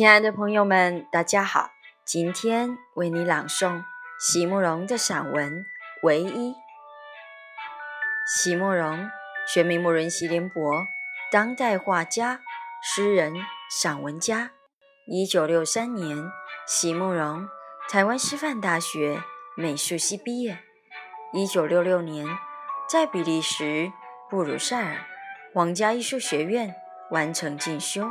亲爱的朋友们，大家好！今天为你朗诵席慕容的散文《唯一》。席慕容，学名慕容席联博，当代画家、诗人、散文家。一九六三年，席慕容台湾师范大学美术系毕业。一九六六年，在比利时布鲁塞尔皇家艺术学院完成进修。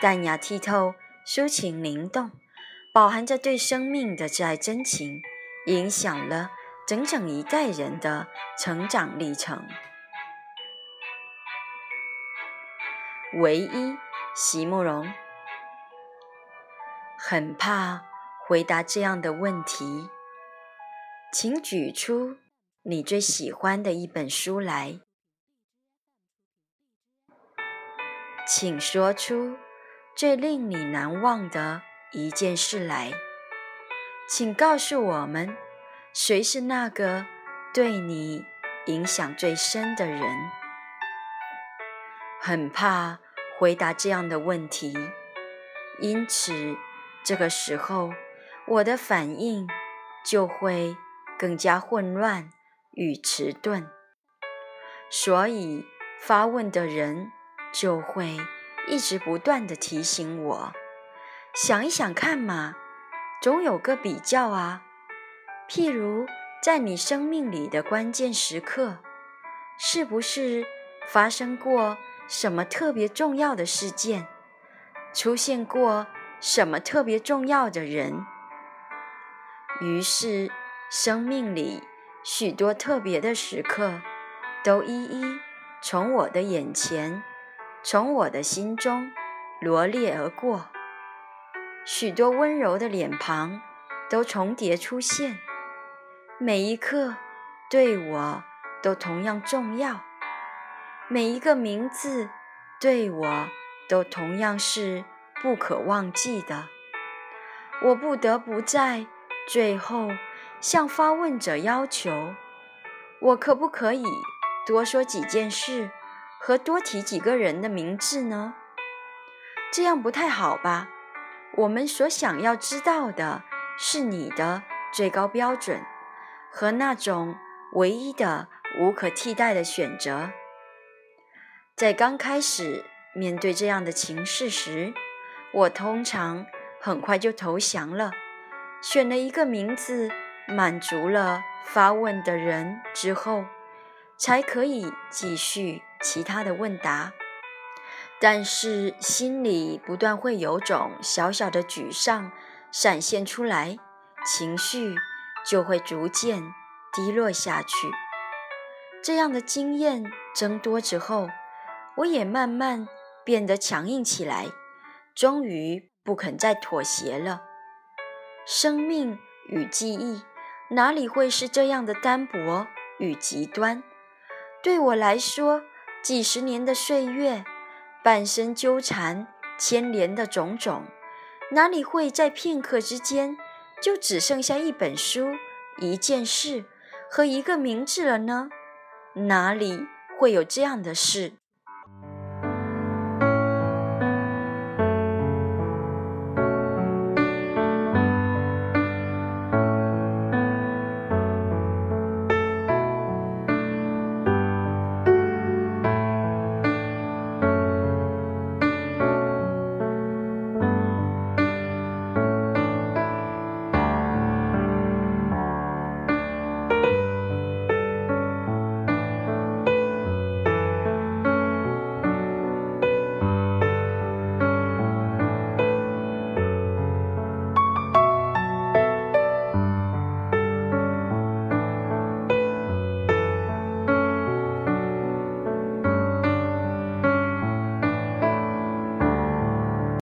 淡雅剔透，抒情灵动，饱含着对生命的挚爱真情，影响了整整一代人的成长历程。唯一，席慕容，很怕回答这样的问题，请举出你最喜欢的一本书来，请说出。最令你难忘的一件事来，请告诉我们，谁是那个对你影响最深的人？很怕回答这样的问题，因此这个时候我的反应就会更加混乱与迟钝，所以发问的人就会。一直不断的提醒我，想一想看嘛，总有个比较啊。譬如在你生命里的关键时刻，是不是发生过什么特别重要的事件，出现过什么特别重要的人？于是，生命里许多特别的时刻，都一一从我的眼前。从我的心中罗列而过，许多温柔的脸庞都重叠出现，每一刻对我都同样重要，每一个名字对我都同样是不可忘记的。我不得不在最后向发问者要求：我可不可以多说几件事？和多提几个人的名字呢？这样不太好吧？我们所想要知道的是你的最高标准和那种唯一的、无可替代的选择。在刚开始面对这样的情势时，我通常很快就投降了，选了一个名字，满足了发问的人之后，才可以继续。其他的问答，但是心里不断会有种小小的沮丧闪现出来，情绪就会逐渐低落下去。这样的经验增多之后，我也慢慢变得强硬起来，终于不肯再妥协了。生命与记忆哪里会是这样的单薄与极端？对我来说。几十年的岁月，半生纠缠牵连的种种，哪里会在片刻之间就只剩下一本书、一件事和一个名字了呢？哪里会有这样的事？